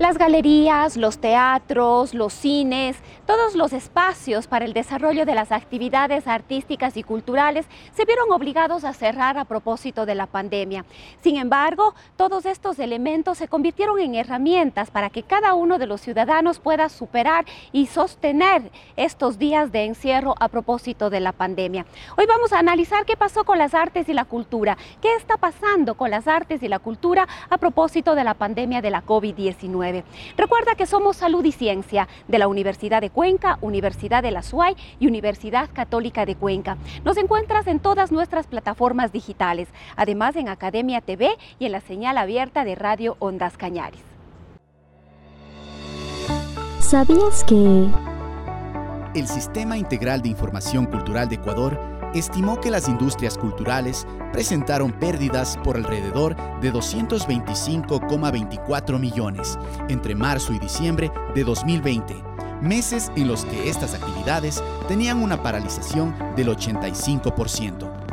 Las galerías, los teatros, los cines, todos los espacios para el desarrollo de las actividades artísticas y culturales se vieron obligados a cerrar a propósito de la pandemia. Sin embargo, todos estos elementos se convirtieron en herramientas para que cada uno de los ciudadanos pueda superar y sostener estos días de encierro a propósito de la pandemia. Hoy vamos a analizar qué pasó con las artes y la cultura, qué está pasando con las artes y la cultura a propósito de la pandemia de la COVID-19. Recuerda que somos Salud y Ciencia de la Universidad de Cuenca, Universidad de la SUAY y Universidad Católica de Cuenca. Nos encuentras en todas nuestras plataformas digitales, además en Academia TV y en la señal abierta de Radio Ondas Cañaris. ¿Sabías que... El Sistema Integral de Información Cultural de Ecuador estimó que las industrias culturales presentaron pérdidas por alrededor de 225,24 millones entre marzo y diciembre de 2020, meses en los que estas actividades tenían una paralización del 85%.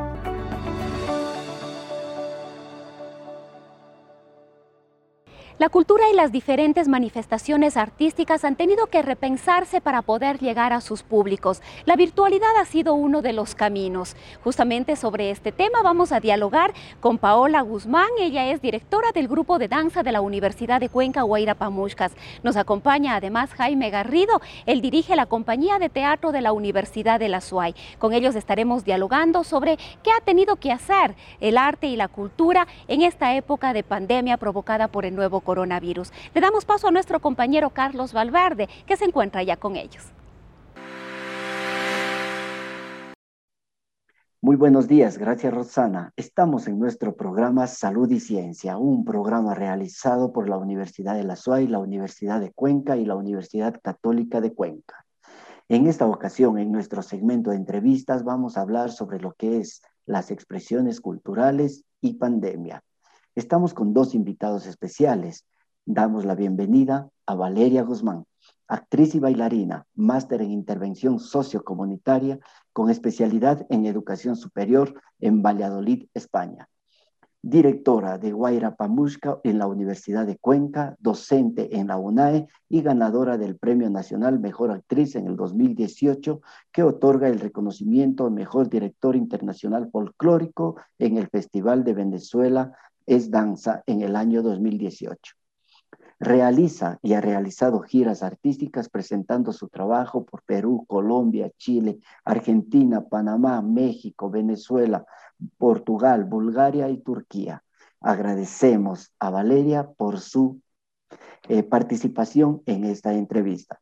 La cultura y las diferentes manifestaciones artísticas han tenido que repensarse para poder llegar a sus públicos. La virtualidad ha sido uno de los caminos. Justamente sobre este tema vamos a dialogar con Paola Guzmán. Ella es directora del grupo de danza de la Universidad de Cuenca, Guaira Pamushkas. Nos acompaña además Jaime Garrido. Él dirige la compañía de teatro de la Universidad de la SUAY. Con ellos estaremos dialogando sobre qué ha tenido que hacer el arte y la cultura en esta época de pandemia provocada por el nuevo coronavirus. Le damos paso a nuestro compañero Carlos Valverde, que se encuentra ya con ellos. Muy buenos días, gracias Rosana. Estamos en nuestro programa Salud y Ciencia, un programa realizado por la Universidad de la SUAY, la Universidad de Cuenca y la Universidad Católica de Cuenca. En esta ocasión, en nuestro segmento de entrevistas, vamos a hablar sobre lo que es las expresiones culturales y pandemia. Estamos con dos invitados especiales. Damos la bienvenida a Valeria Guzmán, actriz y bailarina, máster en intervención sociocomunitaria con especialidad en educación superior en Valladolid, España. Directora de Guaira Pamushka en la Universidad de Cuenca, docente en la UNAE y ganadora del Premio Nacional Mejor Actriz en el 2018, que otorga el reconocimiento a Mejor Director Internacional Folclórico en el Festival de Venezuela es danza en el año 2018. Realiza y ha realizado giras artísticas presentando su trabajo por Perú, Colombia, Chile, Argentina, Panamá, México, Venezuela, Portugal, Bulgaria y Turquía. Agradecemos a Valeria por su eh, participación en esta entrevista.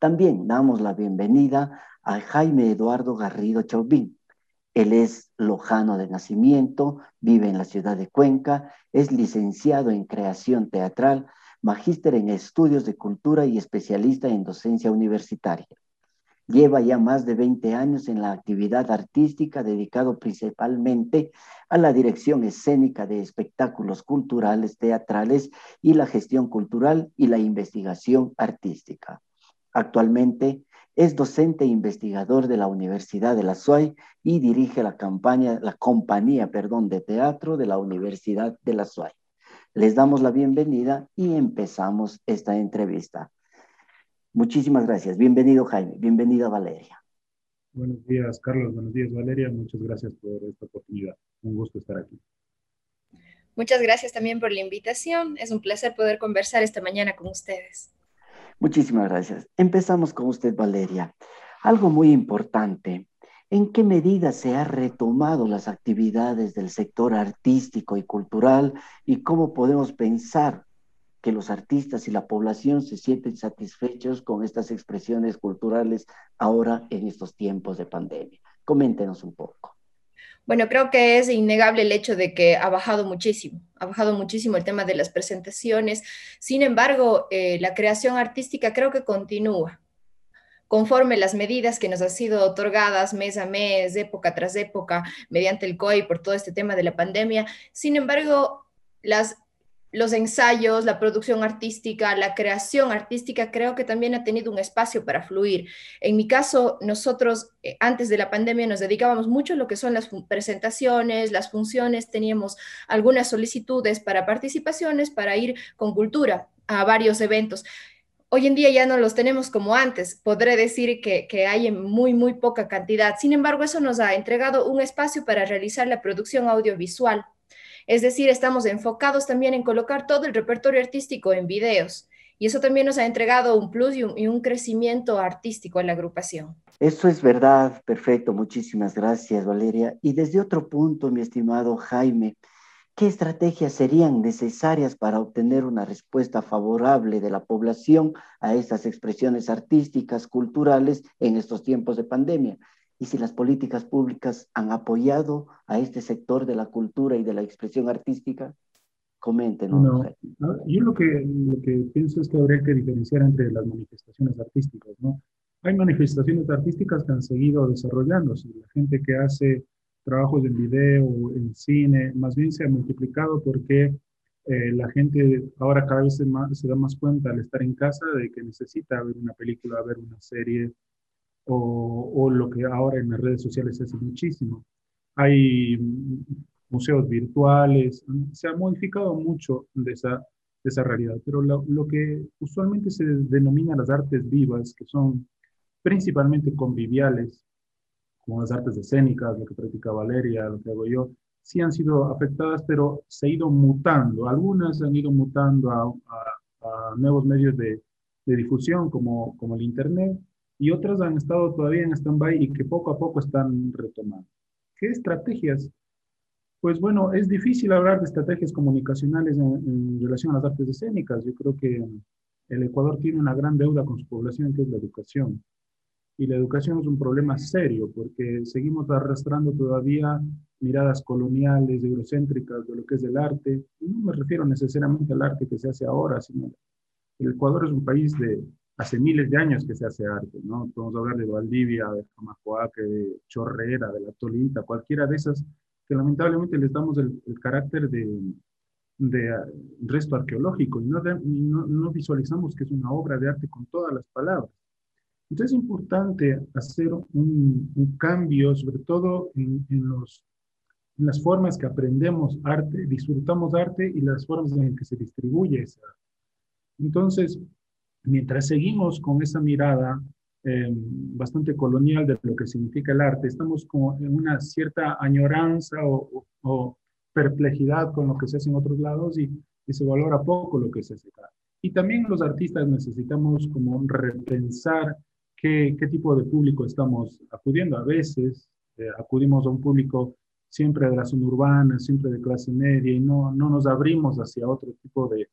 También damos la bienvenida a Jaime Eduardo Garrido Chauvin, él es lojano de nacimiento, vive en la ciudad de Cuenca, es licenciado en creación teatral, magíster en estudios de cultura y especialista en docencia universitaria. Lleva ya más de 20 años en la actividad artística dedicado principalmente a la dirección escénica de espectáculos culturales, teatrales y la gestión cultural y la investigación artística. Actualmente es docente e investigador de la Universidad de la SUAY y dirige la, campaña, la compañía perdón, de teatro de la Universidad de la SUAY. Les damos la bienvenida y empezamos esta entrevista. Muchísimas gracias. Bienvenido Jaime, bienvenida Valeria. Buenos días Carlos, buenos días Valeria, muchas gracias por esta oportunidad. Un gusto estar aquí. Muchas gracias también por la invitación. Es un placer poder conversar esta mañana con ustedes. Muchísimas gracias. Empezamos con usted, Valeria. Algo muy importante. ¿En qué medida se han retomado las actividades del sector artístico y cultural y cómo podemos pensar que los artistas y la población se sienten satisfechos con estas expresiones culturales ahora en estos tiempos de pandemia? Coméntenos un poco. Bueno, creo que es innegable el hecho de que ha bajado muchísimo, ha bajado muchísimo el tema de las presentaciones. Sin embargo, eh, la creación artística creo que continúa conforme las medidas que nos han sido otorgadas mes a mes, época tras época, mediante el COI por todo este tema de la pandemia. Sin embargo, las los ensayos, la producción artística, la creación artística, creo que también ha tenido un espacio para fluir. En mi caso, nosotros eh, antes de la pandemia nos dedicábamos mucho a lo que son las presentaciones, las funciones, teníamos algunas solicitudes para participaciones, para ir con cultura a varios eventos. Hoy en día ya no los tenemos como antes. Podré decir que, que, hay en muy, muy poca cantidad. Sin embargo, eso nos ha entregado un espacio para realizar la producción audiovisual es decir, estamos enfocados también en colocar todo el repertorio artístico en videos. Y eso también nos ha entregado un plus y un, crecimiento artístico en la agrupación. Eso es verdad, perfecto. Muchísimas gracias, Valeria. Y desde otro punto, mi estimado Jaime, ¿qué estrategias serían necesarias para obtener una respuesta favorable de la población a estas expresiones artísticas, culturales en estos tiempos de pandemia? Y si las políticas públicas han apoyado a este sector de la cultura y de la expresión artística. Coméntenos. No, yo lo que, lo que pienso es que habría que diferenciar entre las manifestaciones artísticas. ¿no? Hay manifestaciones artísticas que han seguido desarrollándose. La gente que hace trabajos en video, en cine, más bien se ha multiplicado porque eh, la gente ahora cada vez se, se, da más cuenta al estar en casa de que necesita ver una película, ver una serie, o, lo que ahora en las redes sociales se hace muchísimo. Hay museos virtuales, se ha modificado mucho de esa, de esa realidad, pero lo, lo, que usualmente se denomina las artes vivas, que son principalmente conviviales, como las artes escénicas, lo que practica Valeria, lo que hago yo, sí han sido afectadas, pero se ha ido mutando. Algunas han ido mutando a, a, a nuevos medios de, de difusión, como, como el Internet, y otras han estado todavía en stand-by y que poco a poco están retomando. ¿Qué estrategias? Pues bueno, es difícil hablar de estrategias comunicacionales en, relación a las artes escénicas. Yo creo que el Ecuador tiene una gran deuda con su población, que es la educación. Y la educación es un problema serio porque seguimos arrastrando todavía miradas coloniales, eurocéntricas de lo que es el arte. Y no me refiero necesariamente al arte que se hace ahora, sino el Ecuador es un país de hace miles de años que se hace arte, ¿no? Podemos hablar de Valdivia, de Jamacoaque, de Chorrera, de La Tolita, cualquiera de esas que lamentablemente les damos el, carácter de, de, ah, resto arqueológico y no, no, visualizamos que es una obra de arte con todas las palabras. Entonces es importante hacer un, un cambio, sobre todo en, en, los, en las formas que aprendemos arte, disfrutamos arte y las formas en que se distribuye esa arte. Entonces, mientras seguimos con esa mirada em, bastante colonial de lo que significa el arte, estamos como en una cierta añoranza o, perplejidad con lo que se hace en otros lados y, se valora poco lo que se hace. Y también los artistas necesitamos como repensar qué, qué tipo de público estamos acudiendo. A veces eh, acudimos a un público siempre de la zona urbana, siempre de clase media y no, no nos abrimos hacia otro tipo de,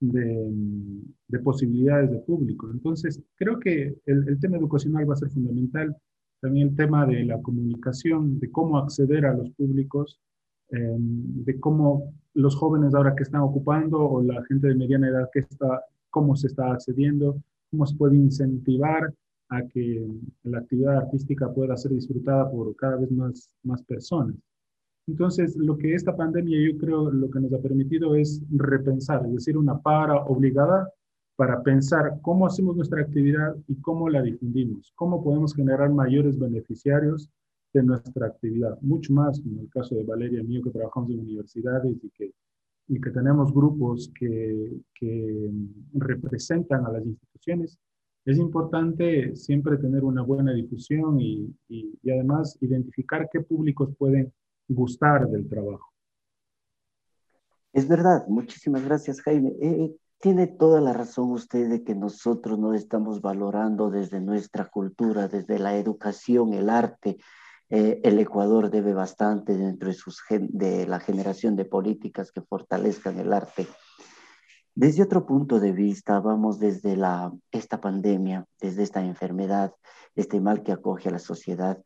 de, posibilidades de público. Entonces, creo que el, tema educacional va a ser fundamental. También el tema de la comunicación, de cómo acceder a los públicos, em, de cómo los jóvenes ahora que están ocupando o la gente de mediana edad que está, cómo se está accediendo, cómo se puede incentivar a que la actividad artística pueda ser disfrutada por cada vez más, más personas. Entonces, lo que esta pandemia yo creo lo que nos ha permitido es repensar, es decir, una para obligada para pensar cómo hacemos nuestra actividad y cómo la difundimos, cómo podemos generar mayores beneficiarios de nuestra actividad, mucho más en el caso de Valeria y mío que trabajamos en universidades y que, y que tenemos grupos que, que representan a las instituciones. Es importante siempre tener una buena difusión y, y, y además identificar qué públicos pueden gustar del trabajo. Es verdad, muchísimas gracias Jaime. Eh, eh, tiene toda la razón usted de que nosotros no estamos valorando desde nuestra cultura, desde la educación, el arte. Eh, el Ecuador debe bastante dentro de, sus, de la generación de políticas que fortalezcan el arte. Desde otro punto de vista, vamos desde la, esta pandemia, desde esta enfermedad, este mal que acoge a la sociedad,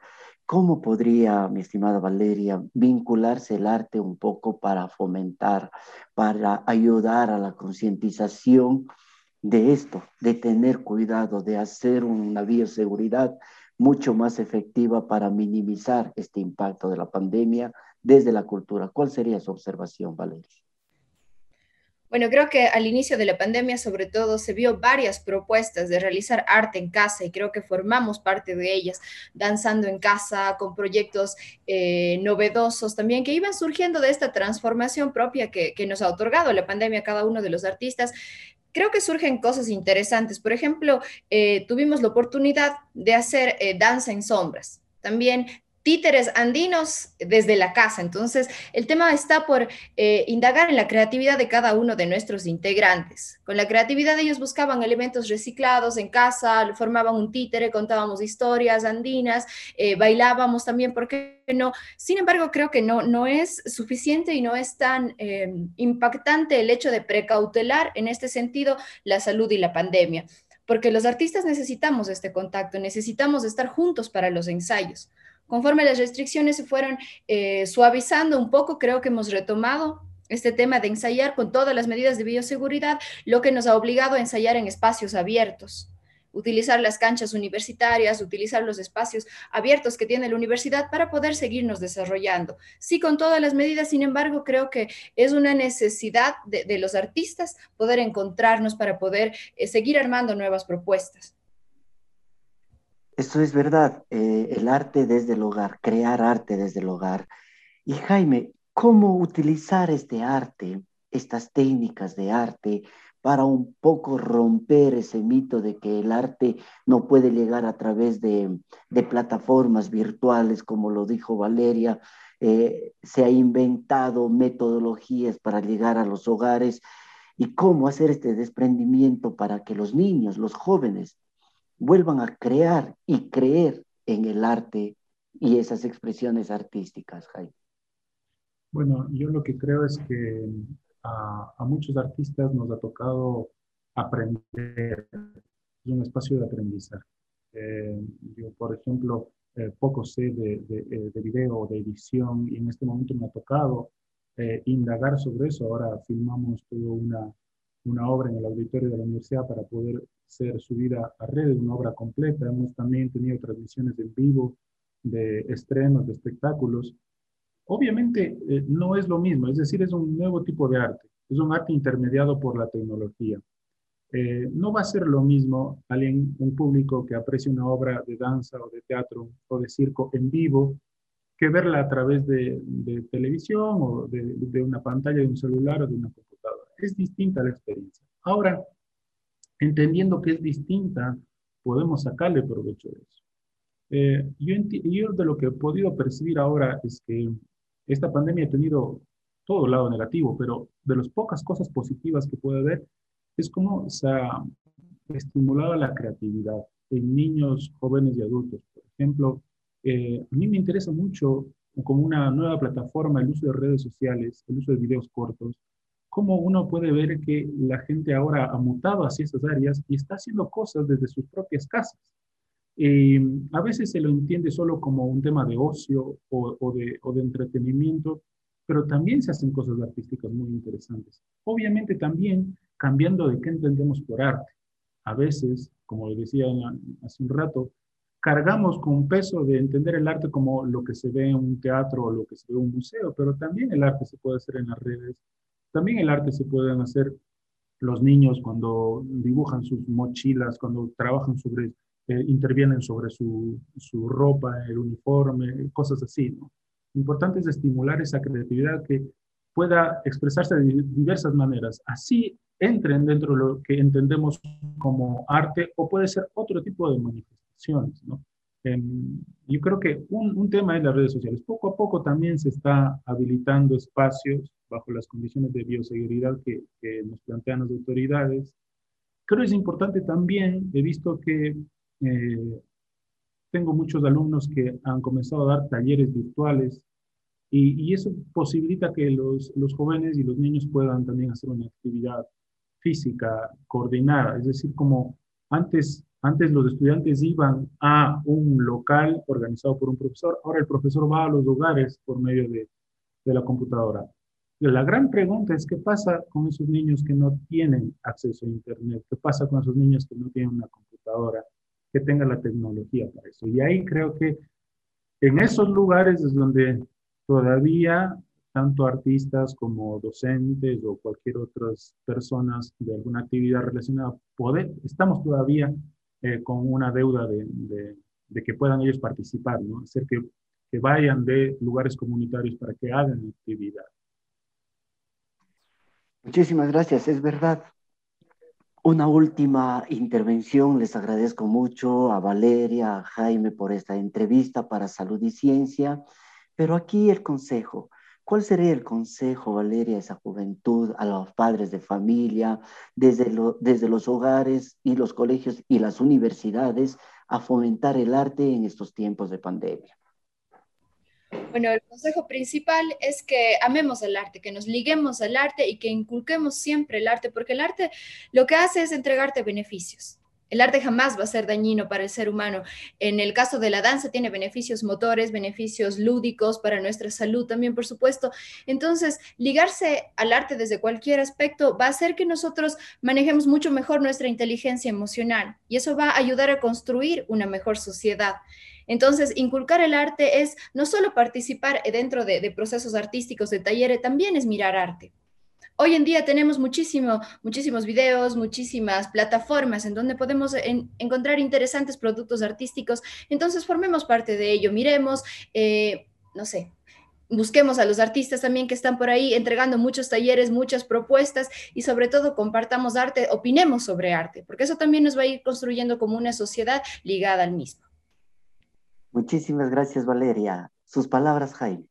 ¿Cómo podría, mi estimada Valeria, vincularse el arte un poco para fomentar, para ayudar a la concientización de esto, de tener cuidado, de hacer una bioseguridad mucho más efectiva para minimizar este impacto de la pandemia desde la cultura? ¿Cuál sería su observación, Valeria? Bueno, creo que al inicio de la pandemia, sobre todo, se vio varias propuestas de realizar arte en casa y creo que formamos parte de ellas, danzando en casa, con proyectos eh, novedosos también que iban surgiendo de esta transformación propia que, nos ha otorgado la pandemia a cada uno de los artistas creo que surgen cosas interesantes. Por ejemplo, eh, tuvimos la oportunidad de hacer eh, danza en sombras. También títeres andinos desde la casa. Entonces, el tema está por eh, indagar en la creatividad de cada uno de nuestros integrantes. Con la creatividad ellos buscaban elementos reciclados en casa, formaban un títere, contábamos historias andinas, eh, bailábamos también, ¿por qué no? Sin embargo, creo que no, no es suficiente y no es tan eh, impactante el hecho de precautelar en este sentido la salud y la pandemia. Porque los artistas necesitamos este contacto, necesitamos estar juntos para los ensayos. Conforme las restricciones se fueron eh, suavizando un poco, creo que hemos retomado este tema de ensayar con todas las medidas de bioseguridad, lo que nos ha obligado a ensayar en espacios abiertos, utilizar las canchas universitarias, utilizar los espacios abiertos que tiene la universidad para poder seguirnos desarrollando. Sí, con todas las medidas, sin embargo, creo que es una necesidad de, los artistas poder encontrarnos para poder eh, seguir armando nuevas propuestas. Esto es verdad, eh, el arte desde el hogar, crear arte desde el hogar. Y Jaime, ¿cómo utilizar este arte, estas técnicas de arte, para un poco romper ese mito de que el arte no puede llegar a través de, plataformas virtuales, como lo dijo Valeria? Eh, se ha inventado metodologías para llegar a los hogares y cómo hacer este desprendimiento para que los niños, los jóvenes, vuelvan a crear y creer en el arte y esas expresiones artísticas, Jaime? Bueno, yo lo que creo es que a, muchos artistas nos ha tocado aprender, es un espacio de aprendizaje. Eh, yo, por ejemplo, eh, poco sé de, de, eh, de, video, de edición, y en este momento me ha tocado indagar sobre eso. Ahora filmamos toda una, una obra en el auditorio de la universidad para poder ser subida a redes, una obra completa. Hemos también tenido transmisiones en vivo de estrenos, de espectáculos. Obviamente eh, no es lo mismo, es decir, es un nuevo tipo de arte, es un arte intermediado por la tecnología. Eh, no va a ser lo mismo alguien, un público que aprecie una obra de danza o de teatro o de circo en vivo que verla a través de, televisión o de, de, una pantalla de un celular o de una computadora. Es distinta la experiencia. Ahora, entendiendo que es distinta, podemos sacarle provecho de eso. Eh, yo, yo, de lo que he podido percibir ahora es que esta pandemia ha tenido todo lado negativo, pero de las pocas cosas positivas que puede haber es cómo se ha estimulado la creatividad en niños, jóvenes y adultos. Por ejemplo, eh, a mí me interesa mucho como una nueva plataforma el uso de redes sociales, el uso de videos cortos, cómo uno puede ver que la gente ahora ha mutado hacia esas áreas y está haciendo cosas desde sus propias casas. Eh, a veces se lo entiende solo como un tema de ocio o, de, o, de, entretenimiento, pero también se hacen cosas artísticas muy interesantes. Obviamente también cambiando de qué entendemos por arte. A veces, como decía hace un rato, cargamos con un peso de entender el arte como lo que se ve en un teatro o lo que se ve en un museo, pero también el arte se puede hacer en las redes, también el arte se pueden hacer los niños cuando dibujan sus mochilas, cuando trabajan sobre, eh, intervienen sobre su, su, ropa, el uniforme, cosas así. importante es estimular esa creatividad que pueda expresarse de diversas maneras. Así entren dentro de lo que entendemos como arte o puede ser otro tipo de manifestaciones. ¿no? yo creo que un, un, tema es las redes sociales. Poco a poco también se está habilitando espacios bajo las condiciones de bioseguridad que, nos plantean las autoridades. Creo que es importante también, he visto que eh, tengo muchos alumnos que han comenzado a dar talleres virtuales y, y eso posibilita que los, los jóvenes y los niños puedan también hacer una actividad física coordinada, es decir, como antes Antes los estudiantes iban a un local organizado por un profesor, ahora el profesor va a los hogares por medio de, de la computadora. La gran pregunta es qué pasa con esos niños que no tienen acceso a Internet, qué pasa con esos niños que no tienen una computadora, que tengan la tecnología para eso. Y ahí creo que en esos lugares es donde todavía tanto artistas como docentes o cualquier otras personas de alguna actividad relacionada, poder, estamos todavía eh, con una deuda de, de, que puedan ellos participar, ¿no? hacer que, que vayan de lugares comunitarios para que hagan actividad. Muchísimas gracias, es verdad. Una última intervención, les agradezco mucho a Valeria, a Jaime por esta entrevista para Salud y Ciencia, pero aquí el consejo. ¿Cuál sería el consejo, Valeria, a esa juventud, a los padres de familia, desde, desde los hogares y los colegios y las universidades, a fomentar el arte en estos tiempos de pandemia? Bueno, el consejo principal es que amemos el arte, que nos liguemos al arte y que inculquemos siempre el arte, porque el arte lo que hace es entregarte beneficios. El arte jamás va a ser dañino para el ser humano. En el caso de la danza tiene beneficios motores, beneficios lúdicos para nuestra salud también, por supuesto. Entonces, ligarse al arte desde cualquier aspecto va a hacer que nosotros manejemos mucho mejor nuestra inteligencia emocional y eso va a ayudar a construir una mejor sociedad. Entonces, inculcar el arte es no solo participar dentro de, procesos artísticos, de talleres, también es mirar arte. Hoy en día tenemos muchísimo, muchísimos videos, muchísimas plataformas en donde podemos encontrar interesantes productos artísticos. Entonces, formemos parte de ello, miremos, eh, no sé, busquemos a los artistas también que están por ahí entregando muchos talleres, muchas propuestas y sobre todo compartamos arte, opinemos sobre arte, porque eso también nos va a ir construyendo como una sociedad ligada al mismo. Muchísimas gracias, Valeria. Sus palabras, Jaime.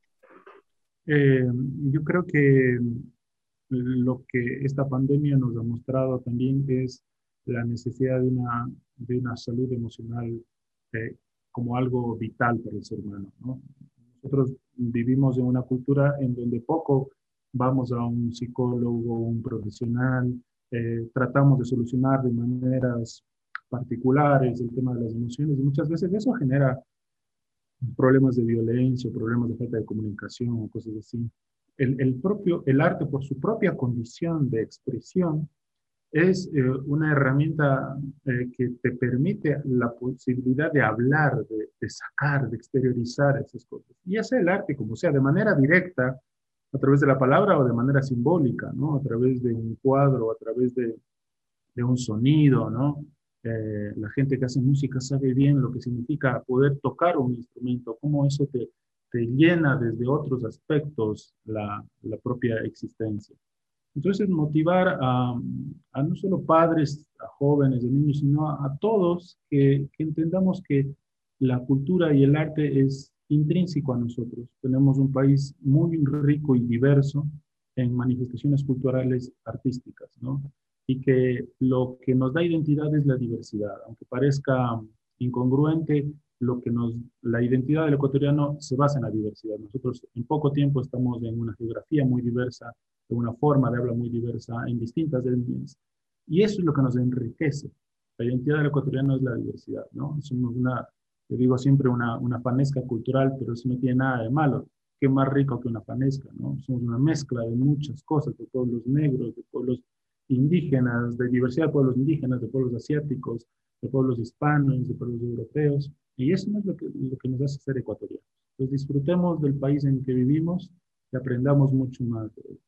Eh, yo creo que lo que esta pandemia nos ha mostrado también es la necesidad de una, de una salud emocional eh, como algo vital para el ser humano. Nosotros vivimos en una cultura en donde poco vamos a un psicólogo, un profesional, eh, tratamos de solucionar de maneras particulares el tema de las emociones y muchas veces eso genera problemas de violencia, problemas de falta de comunicación o cosas así. El, el propio, el arte por su propia condición de expresión es eh, una herramienta eh, que te permite la posibilidad de hablar, de, sacar, de exteriorizar esas cosas. Y hace el arte como sea, de manera directa, a través de la palabra o de manera simbólica, ¿no? A través de un cuadro, a través de, de un sonido, ¿no? Eh, la gente que hace música sabe bien lo que significa poder tocar un instrumento, cómo eso te, te llena desde otros aspectos la, la, propia existencia. Entonces, motivar a, a, no solo padres, a jóvenes, a niños, sino a, a todos que, que, entendamos que la cultura y el arte es intrínseco a nosotros. Tenemos un país muy rico y diverso en manifestaciones culturales artísticas, ¿no? Y que lo que nos da identidad es la diversidad. Aunque parezca incongruente, lo que nos, la identidad del ecuatoriano se basa en la diversidad. Nosotros en poco tiempo estamos en una geografía muy diversa, en una forma de habla muy diversa, en distintas etnias. Y eso es lo que nos enriquece. La identidad del ecuatoriano es la diversidad, ¿no? Somos una, yo digo siempre una, una fanesca cultural, pero eso no tiene nada de malo. Qué más rico que una fanesca, ¿no? Somos una mezcla de muchas cosas, de pueblos negros, de pueblos indígenas, de diversidad de pueblos indígenas, de pueblos asiáticos, de pueblos hispanos, de pueblos europeos. Y eso es lo que, lo que nos hace ser ecuatorianos. Entonces disfrutemos del país en que vivimos y aprendamos mucho más de él.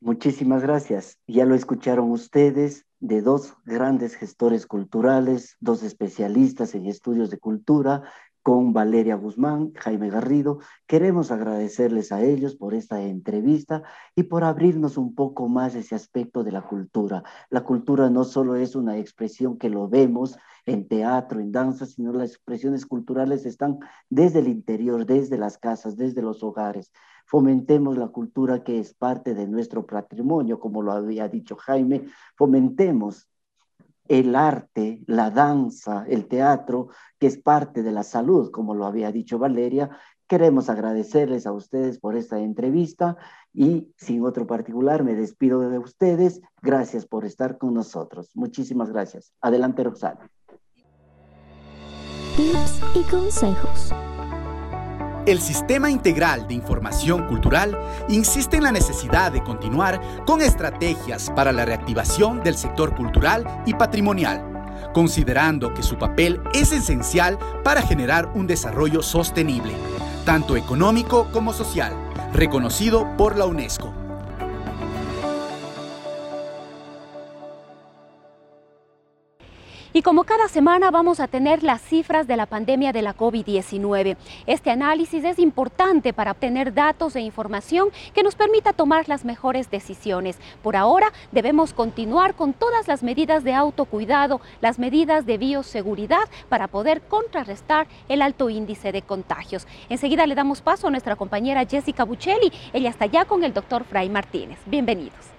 Muchísimas gracias. Ya lo escucharon ustedes de dos grandes gestores culturales, dos especialistas en estudios de cultura con Valeria Guzmán, Jaime Garrido. Queremos agradecerles a ellos por esta entrevista y por abrirnos un poco más ese aspecto de la cultura. La cultura no solo es una expresión que lo vemos en teatro, en danza, sino las expresiones culturales están desde el interior, desde las casas, desde los hogares. Fomentemos la cultura que es parte de nuestro patrimonio, como lo había dicho Jaime, fomentemos el arte, la danza, el teatro, que es parte de la salud, como lo había dicho Valeria, Queremos agradecerles a ustedes por esta entrevista y sin otro particular me despido de ustedes. Gracias por estar con nosotros. Muchísimas gracias. Adelante, Roxana. Tips y consejos. El Sistema Integral de Información Cultural insiste en la necesidad de continuar con estrategias para la reactivación del sector cultural y patrimonial considerando que su papel es esencial para generar un desarrollo sostenible tanto económico como social, reconocido por la UNESCO. Y como cada semana vamos a tener las cifras de la pandemia de la COVID-19. Este análisis es importante para obtener datos e información que nos permita tomar las mejores decisiones. Por ahora debemos continuar con todas las medidas de autocuidado, las medidas de bioseguridad para poder contrarrestar el alto índice de contagios. Enseguida le damos paso a nuestra compañera Jessica Buccelli. Ella está ya con el doctor Fray Martínez. Bienvenidos.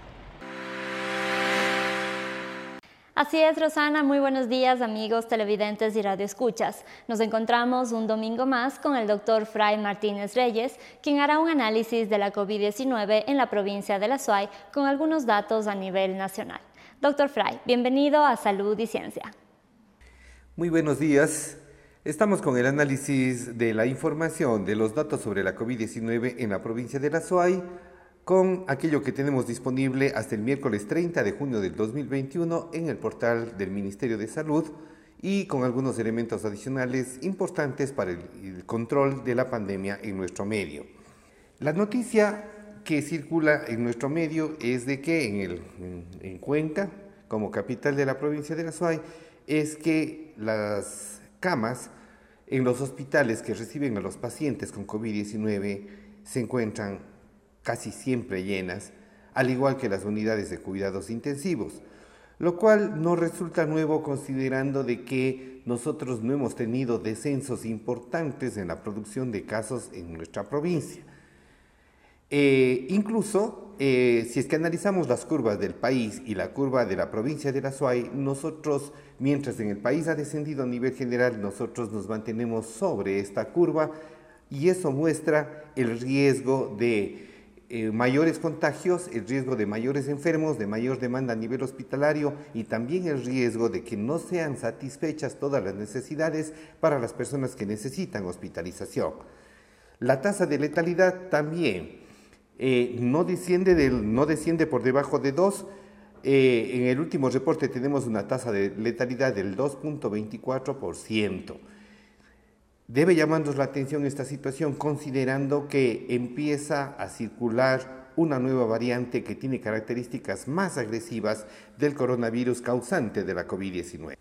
Así es, Rosana. Muy buenos días, amigos televidentes y radioescuchas. Nos encontramos un domingo más con el doctor Fray Martínez Reyes, quien hará un análisis de la COVID-19 en la provincia de La Suay con algunos datos a nivel nacional. Doctor Fray, bienvenido a Salud y Ciencia. Muy buenos días. Estamos con el análisis de la información de los datos sobre la COVID-19 en la provincia de La Suay con aquello que tenemos disponible hasta el miércoles 30 de junio del 2021 en el portal del Ministerio de Salud y con algunos elementos adicionales importantes para el, control de la pandemia en nuestro medio. La noticia que circula en nuestro medio es de que en, el, en, Cuenca, como capital de la provincia de La es que las camas en los hospitales que reciben a los pacientes con COVID-19 se encuentran casi siempre llenas, al igual que las unidades de cuidados intensivos, lo cual no resulta nuevo considerando de que nosotros no hemos tenido descensos importantes en la producción de casos en nuestra provincia. Eh, incluso, eh, si es que analizamos las curvas del país y la curva de la provincia de la Suay, nosotros, mientras en el país ha descendido a nivel general, nosotros nos mantenemos sobre esta curva y eso muestra el riesgo de eh, mayores contagios, el riesgo de mayores enfermos, de mayor demanda a nivel hospitalario y también el riesgo de que no sean satisfechas todas las necesidades para las personas que necesitan hospitalización. La tasa de letalidad también eh, no, desciende por debajo de 2. Eh, en el último reporte tenemos una tasa de letalidad del 2.24%. Debe llamarnos la atención esta situación considerando que empieza a circular una nueva variante que tiene características más agresivas del coronavirus causante de la COVID-19.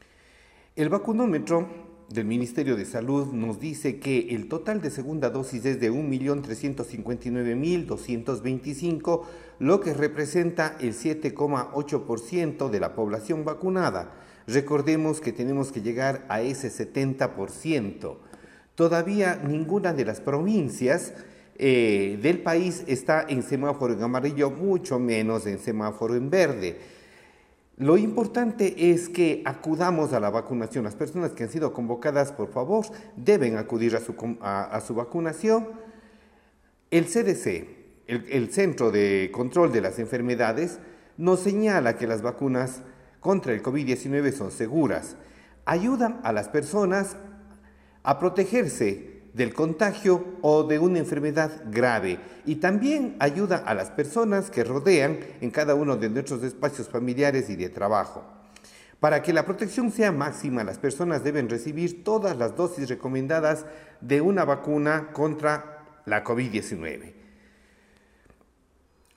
El vacunómetro del Ministerio de Salud nos dice que el total de segunda dosis es de 1.359.225, lo que representa el 7,8% de la población vacunada. Recordemos que tenemos que llegar a ese 70%. Todavía ninguna de las provincias eh, del país está en semáforo en amarillo, mucho menos en semáforo en verde. Lo importante es que acudamos a la vacunación. Las personas que han sido convocadas, por favor, deben acudir a su, vacunación. El CDC, el Centro de Control de las Enfermedades, nos señala que las vacunas contra el COVID-19 son seguras. Ayudan a las personas a protegerse del contagio o de una enfermedad grave y también ayuda a las personas que rodean en cada uno de nuestros espacios familiares y de trabajo. Para que la protección sea máxima, las personas deben recibir todas las dosis recomendadas de una vacuna contra la COVID-19.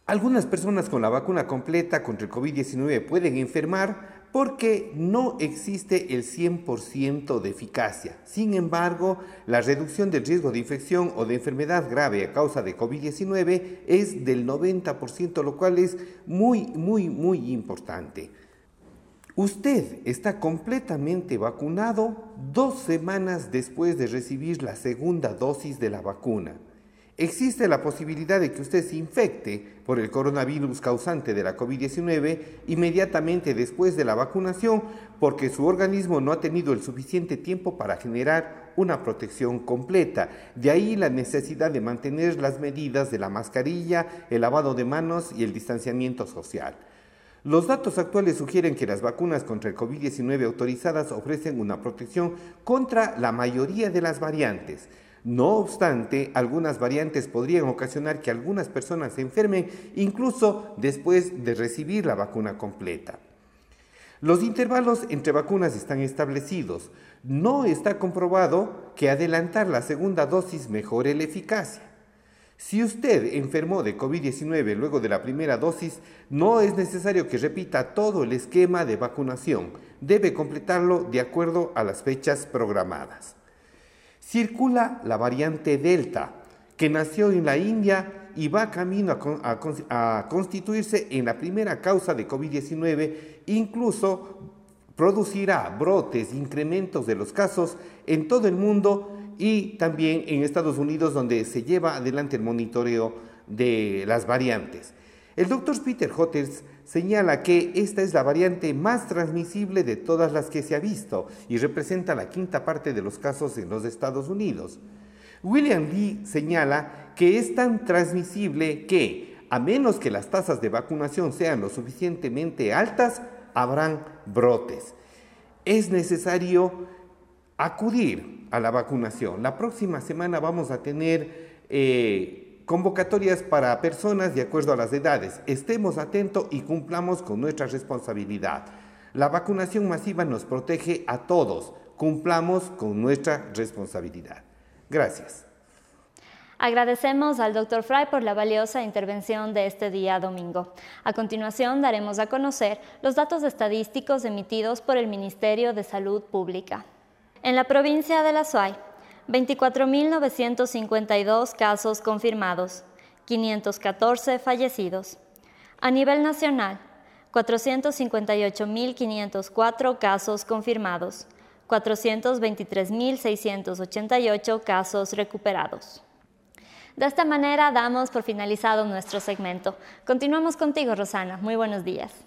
Algunas personas con la vacuna completa contra el COVID-19 pueden enfermar, porque no existe el 100% de eficacia. Sin embargo, la reducción del riesgo de infección o de enfermedad grave a causa de COVID-19 es del 90%, lo cual es muy, muy, muy importante. Usted está completamente vacunado dos semanas después de recibir la segunda dosis de la vacuna. Existe la posibilidad de que usted se infecte por el coronavirus causante de la COVID-19 inmediatamente después de la vacunación porque su organismo no ha tenido el suficiente tiempo para generar una protección completa. De ahí la necesidad de mantener las medidas de la mascarilla, el lavado de manos y el distanciamiento social. Los datos actuales sugieren que las vacunas contra el COVID-19 autorizadas ofrecen una protección contra la mayoría de las variantes. No obstante, algunas variantes podrían ocasionar que algunas personas se enfermen incluso después de recibir la vacuna completa. Los intervalos entre vacunas están establecidos. No está comprobado que adelantar la segunda dosis mejore la eficacia. Si usted enfermó de COVID-19 luego de la primera dosis, no es necesario que repita todo el esquema de vacunación. Debe completarlo de acuerdo a las fechas programadas. Circula la variante Delta, que nació en la India y va camino a, constituirse en la primera causa de COVID-19, incluso producirá brotes, incrementos de los casos en todo el mundo y también en Estados Unidos, donde se lleva adelante el monitoreo de las variantes. El doctor Peter Hotels señala que esta es la variante más transmisible de todas las que se ha visto y representa la quinta parte de los casos en los Estados Unidos. William Lee señala que es tan transmisible que, a menos que las tasas de vacunación sean lo suficientemente altas, habrán brotes. Es necesario acudir a la vacunación. La próxima semana vamos a tener eh, Convocatorias para personas de acuerdo a las edades. Estemos atentos y cumplamos con nuestra responsabilidad. La vacunación masiva nos protege a todos. Cumplamos con nuestra responsabilidad. Gracias. Agradecemos al Dr. Fry por la valiosa intervención de este día domingo. A continuación daremos a conocer los datos estadísticos emitidos por el Ministerio de Salud Pública. En la provincia de La Suay, 24.952 casos confirmados, 514 fallecidos. A nivel nacional, 458.504 casos confirmados, 423.688 casos recuperados. De esta manera damos por finalizado nuestro segmento. Continuamos contigo, Rosana. Muy buenos días.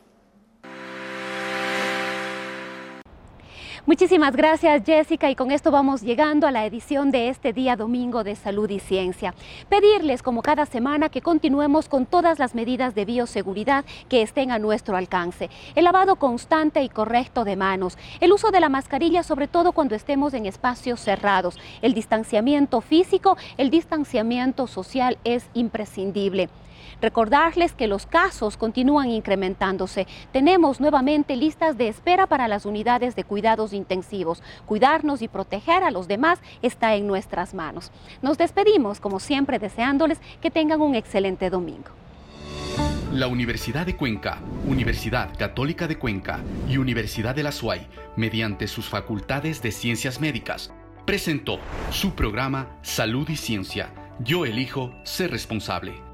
Muchísimas gracias Jessica y con esto vamos llegando a la edición de este día domingo de Salud y Ciencia. Pedirles como cada semana que continuemos con todas las medidas de bioseguridad que estén a nuestro alcance. El lavado constante y correcto de manos, el uso de la mascarilla sobre todo cuando estemos en espacios cerrados, el distanciamiento físico, el distanciamiento social es imprescindible. Recordarles que los casos continúan incrementándose. Tenemos nuevamente listas de espera para las unidades de cuidados intensivos. Cuidarnos y proteger a los demás está en nuestras manos. Nos despedimos, como siempre, deseándoles que tengan un excelente domingo. La Universidad de Cuenca, Universidad Católica de Cuenca y Universidad de la SUAY, mediante sus facultades de ciencias médicas, presentó su programa Salud y Ciencia. Yo elijo ser responsable